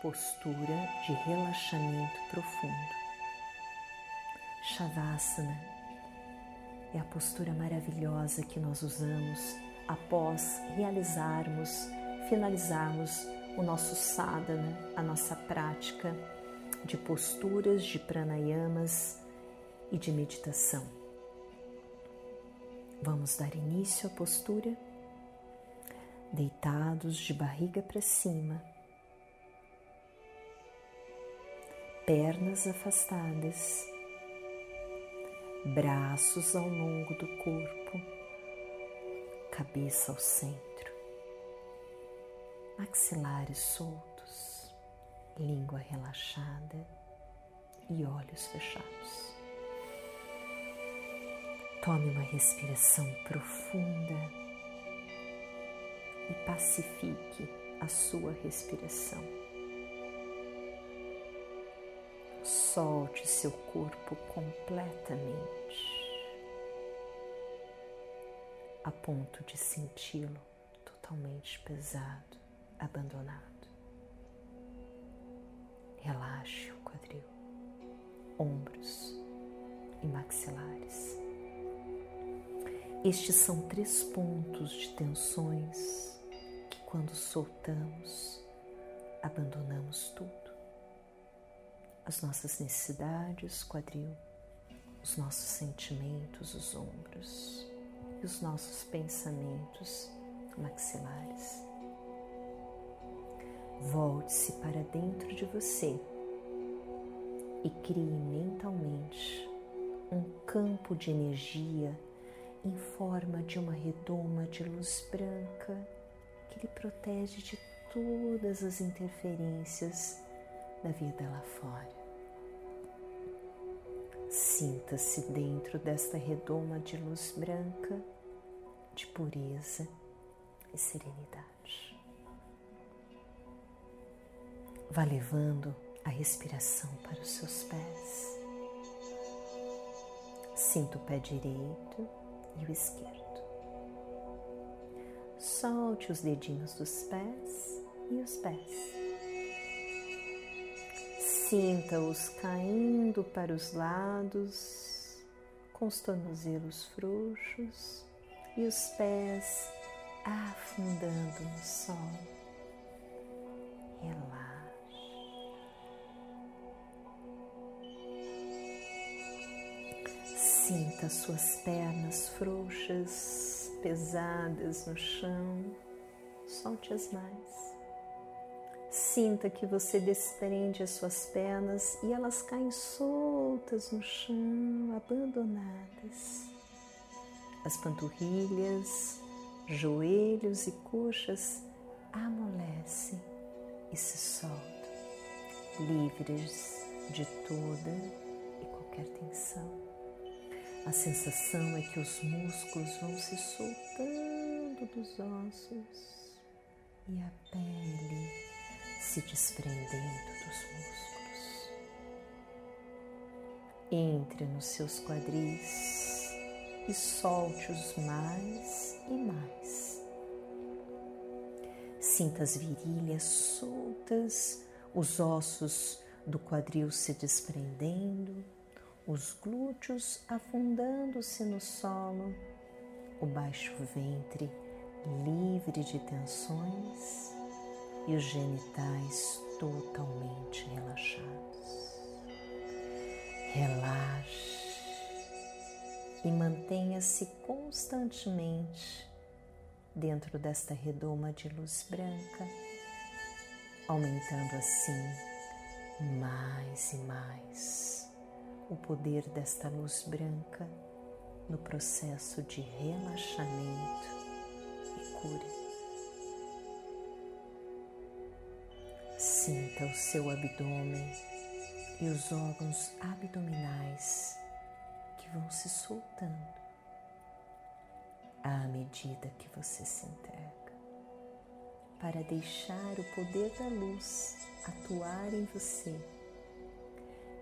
postura de relaxamento profundo. Shavasana é a postura maravilhosa que nós usamos após realizarmos, finalizarmos o nosso sadhana, a nossa prática de posturas, de pranayamas e de meditação. Vamos dar início à postura, deitados de barriga para cima pernas afastadas, braços ao longo do corpo, cabeça ao centro, maxilares soltos, língua relaxada e olhos fechados. Tome uma respiração profunda e pacifique a sua respiração. Solte seu corpo completamente, a ponto de senti-lo totalmente pesado, abandonado. Relaxe o quadril, ombros e maxilares. Estes são três pontos de tensões que, quando soltamos, abandonamos tudo as nossas necessidades, quadril, os nossos sentimentos, os ombros e os nossos pensamentos, maxilares. Volte-se para dentro de você e crie mentalmente um campo de energia em forma de uma redoma de luz branca que lhe protege de todas as interferências da vida lá fora. Sinta-se dentro desta redoma de luz branca, de pureza e serenidade. Vá levando a respiração para os seus pés. Sinta o pé direito e o esquerdo. Solte os dedinhos dos pés e os pés. Sinta-os caindo para os lados, com os tornozelos frouxos e os pés afundando no sol. Relaxe. Sinta suas pernas frouxas, pesadas no chão. Solte-as mais. Sinta que você desprende as suas pernas e elas caem soltas no chão, abandonadas. As panturrilhas, joelhos e coxas amolecem e se soltam, livres de toda e qualquer tensão. A sensação é que os músculos vão se soltando dos ossos e a pele se desprendendo dos músculos. Entre nos seus quadris e solte-os mais e mais. Sinta as virilhas soltas, os ossos do quadril se desprendendo, os glúteos afundando-se no solo, o baixo ventre livre de tensões e os genitais totalmente relaxados. Relaxe e mantenha-se constantemente dentro desta redoma de luz branca, aumentando assim mais e mais o poder desta luz branca no processo de relaxamento e cura. Sinta o seu abdômen e os órgãos abdominais que vão se soltando à medida que você se entrega, para deixar o poder da luz atuar em você.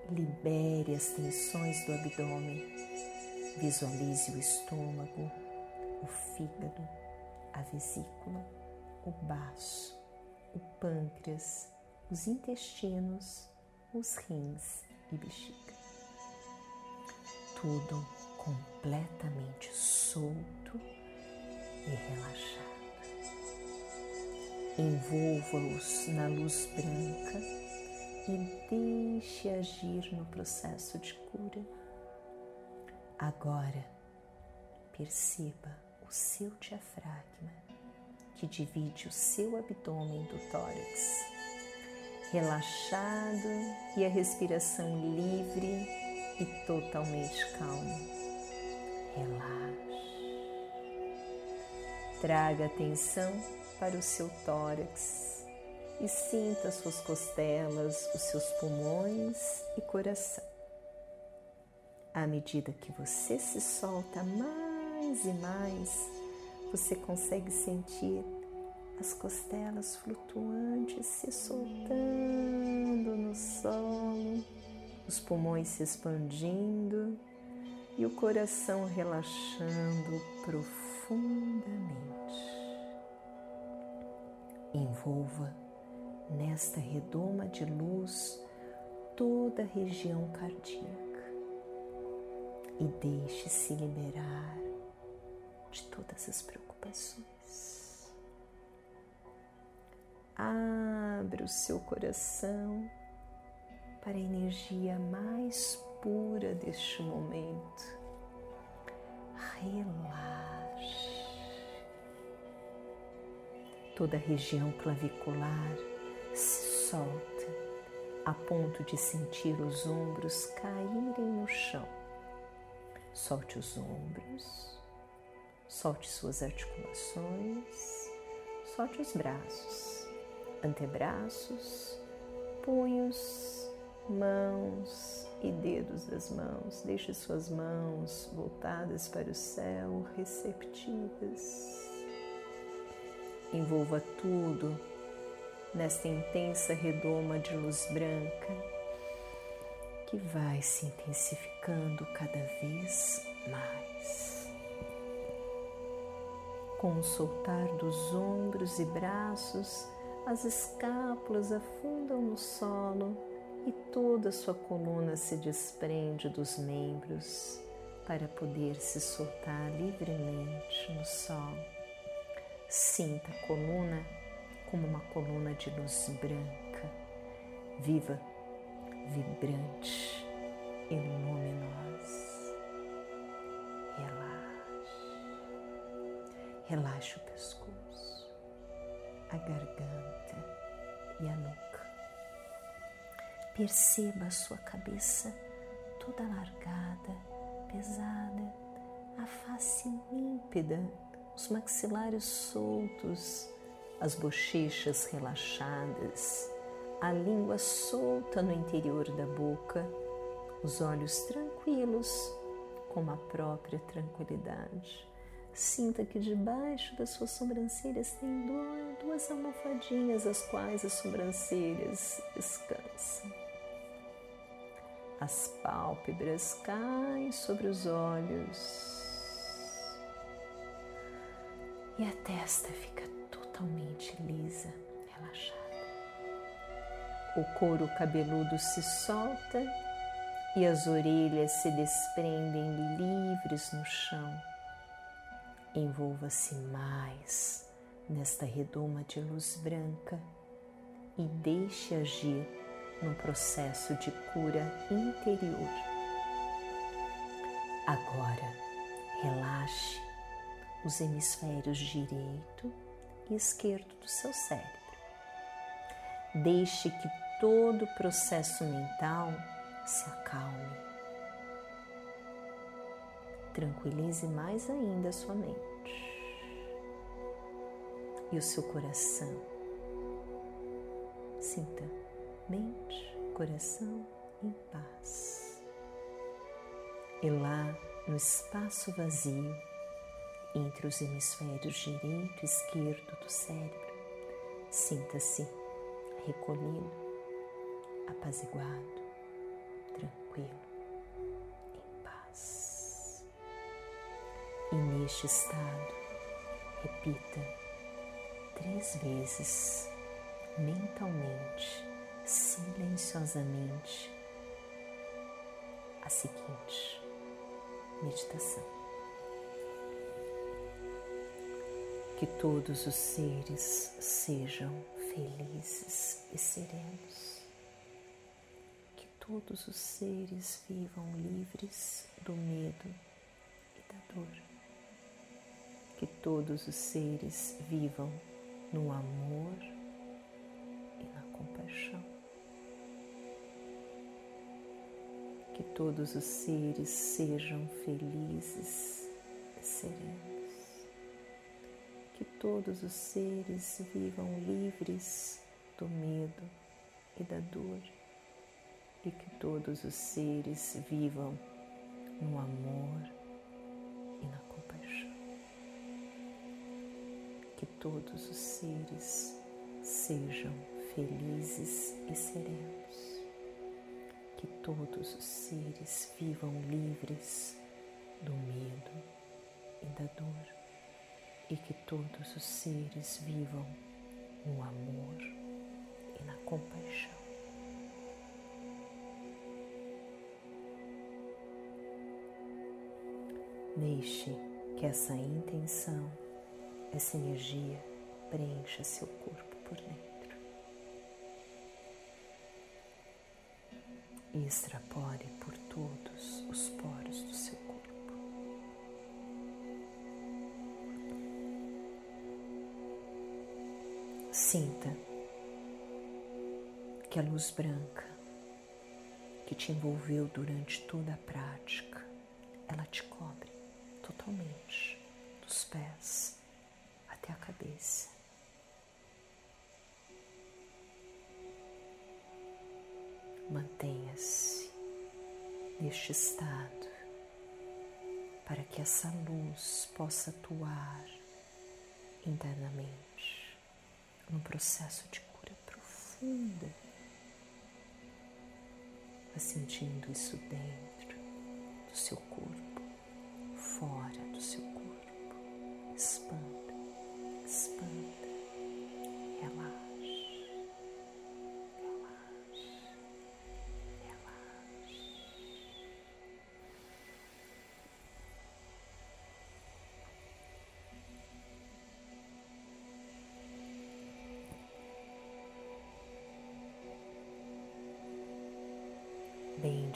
Libere as tensões do abdômen, visualize o estômago, o fígado, a vesícula, o baço, o pâncreas os intestinos, os rins e bexiga. Tudo completamente solto e relaxado. Envolva-os na luz branca e deixe agir no processo de cura. Agora, perceba o seu diafragma que divide o seu abdômen do tórax, relaxado e a respiração livre e totalmente calma. Relaxe. Traga atenção para o seu tórax e sinta suas costelas, os seus pulmões e coração. À medida que você se solta mais e mais, você consegue sentir as costelas flutuantes se soltando no solo, os pulmões se expandindo e o coração relaxando profundamente envolva nesta redoma de luz toda a região cardíaca e deixe-se liberar de todas as preocupações. Abra o seu coração para a energia mais pura deste momento. Relaxe toda a região clavicular se solta a ponto de sentir os ombros caírem no chão. Solte os ombros, solte suas articulações, solte os braços, antebraços, punhos, mãos e dedos das mãos. Deixe suas mãos voltadas para o céu, receptivas envolva tudo nesta intensa redoma de luz branca que vai se intensificando cada vez mais. Com o soltar dos ombros e braços, as escápulas afundam no solo e toda a sua coluna se desprende dos membros para poder se soltar livremente no solo. Sinta a coluna como uma coluna de luz branca, viva, vibrante e luminosa. Relaxe. Relaxe o pescoço, a garganta e a nuca. Perceba a sua cabeça toda largada, pesada, a face límpida os maxilares soltos, as bochechas relaxadas, a língua solta no interior da boca, os olhos tranquilos, como a própria tranquilidade. Sinta que debaixo das suas sobrancelhas tem duas almofadinhas, as quais as sobrancelhas descansam. As pálpebras caem sobre os olhos e a testa fica totalmente lisa, relaxada. O couro cabeludo se solta e as orelhas se desprendem livres no chão. Envolva-se mais nesta redoma de luz branca e deixe agir num processo de cura interior. Agora, relaxe os hemisférios direito e esquerdo do seu cérebro. Deixe que todo o processo mental se acalme. Tranquilize mais ainda a sua mente e o seu coração. Sinta mente, coração em paz. E lá no espaço vazio, entre os hemisférios direito e esquerdo do cérebro. Sinta-se recolhido, apaziguado, tranquilo, em paz. E neste estado, repita três vezes mentalmente silenciosamente a seguinte meditação. Que todos os seres sejam felizes e serenos. Que todos os seres vivam livres do medo e da dor. Que todos os seres vivam no amor e na compaixão. Que todos os seres sejam felizes e serenos. Que todos os seres vivam livres do medo e da dor. E que todos os seres vivam no amor e na compaixão. Que todos os seres sejam felizes e serenos que todos os seres vivam livres do medo e da dor e que todos os seres vivam no amor e na compaixão. Deixe que essa intenção, essa energia preencha seu corpo por dentro. e extrapole por todos os poros do seu corpo. Sinta que a luz branca que te envolveu durante toda a prática, ela te cobre totalmente, dos pés até a cabeça. Mantenha-se neste estado para que essa luz possa atuar internamente num processo de cura profunda. Vá sentindo isso dentro do seu corpo, fora do seu corpo. Expanda,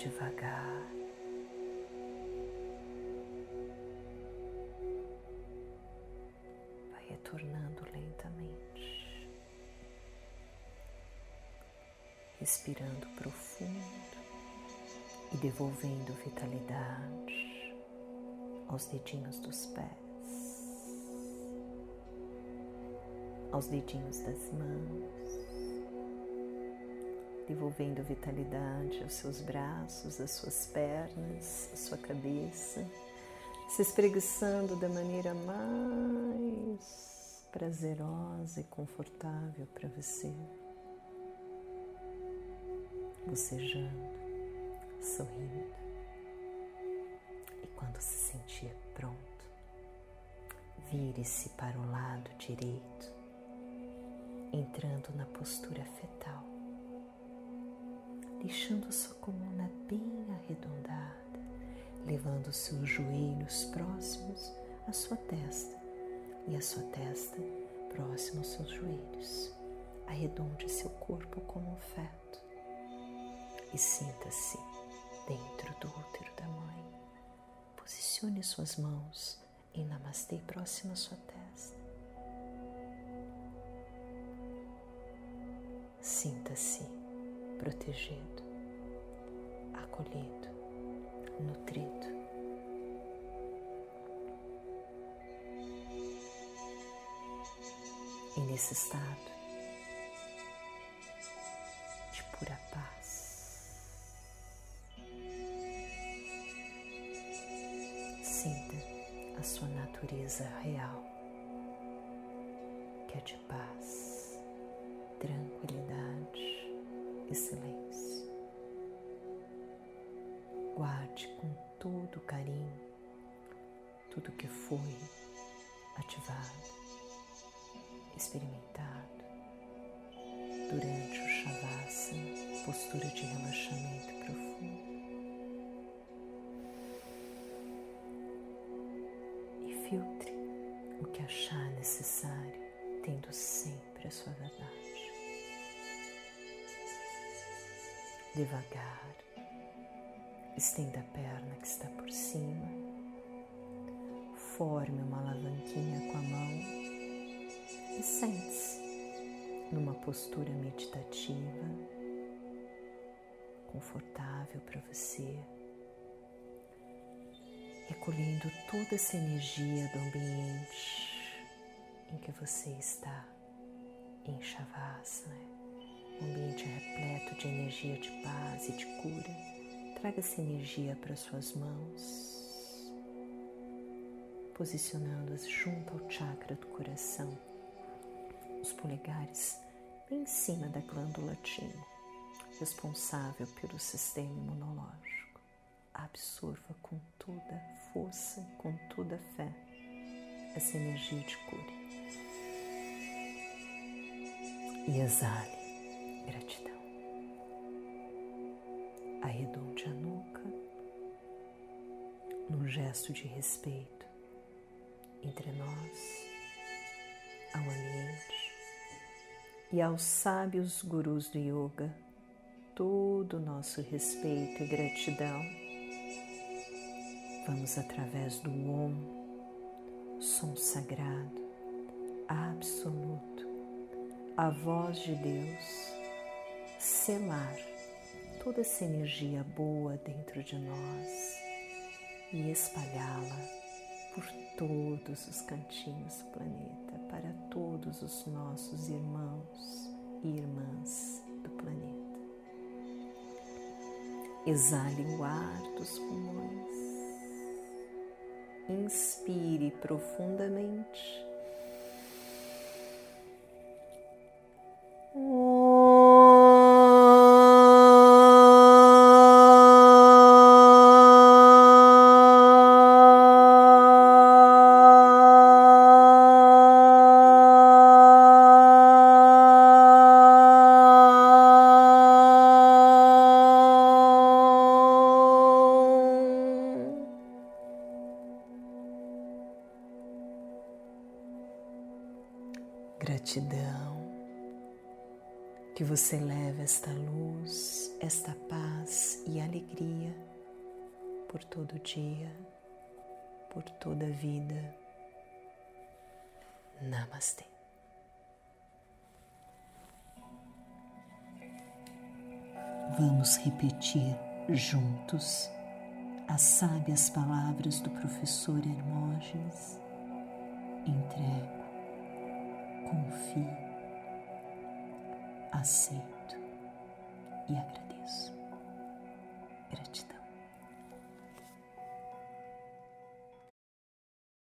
devagar. Vai retornando lentamente, respirando profundo e devolvendo vitalidade aos dedinhos dos pés, aos dedinhos das mãos devolvendo vitalidade aos seus braços, às suas pernas, à sua cabeça, se espreguiçando da maneira mais prazerosa e confortável para você. Bocejando, sorrindo. E quando se sentir pronto, vire-se para o lado direito, entrando na postura fetal deixando sua coluna bem arredondada, levando seus joelhos próximos à sua testa e a sua testa próxima aos seus joelhos. Arredonde seu corpo como um feto e sinta-se dentro do útero da mãe. Posicione suas mãos em Namastê próximo à sua testa. Sinta-se protegido, acolhido, nutrido. E nesse estado de pura paz, sinta a sua natureza real, experimentado durante o Shavasana, postura de relaxamento profundo. E filtre o que achar necessário, tendo sempre a sua verdade. Devagar, estenda a perna que está por cima, forme uma alavanquinha com a mão e sente-se numa postura meditativa, confortável para você, recolhendo toda essa energia do ambiente em que você está em Shavasana, um ambiente repleto de energia de paz e de cura. Traga essa energia para suas mãos, posicionando-as junto ao chakra do coração os polegares em cima da glândula timo, responsável pelo sistema imunológico. Absorva com toda força, com toda fé, essa energia de cura. E exale gratidão. Arredonde a nuca num gesto de respeito entre nós, ao ambiente e aos sábios gurus do yoga todo o nosso respeito e gratidão. Vamos através do Om, som sagrado, absoluto, a voz de Deus, selar toda essa energia boa dentro de nós e espalhá-la por todos os cantinhos do planeta, para todos os nossos irmãos e irmãs do planeta. Exale o ar dos pulmões. Inspire profundamente você leve esta luz, esta paz e alegria por todo dia, por toda a vida. Namastê. Vamos repetir juntos as sábias palavras do professor Hermógenes. Entrego confio, aceito e agradeço. Gratidão.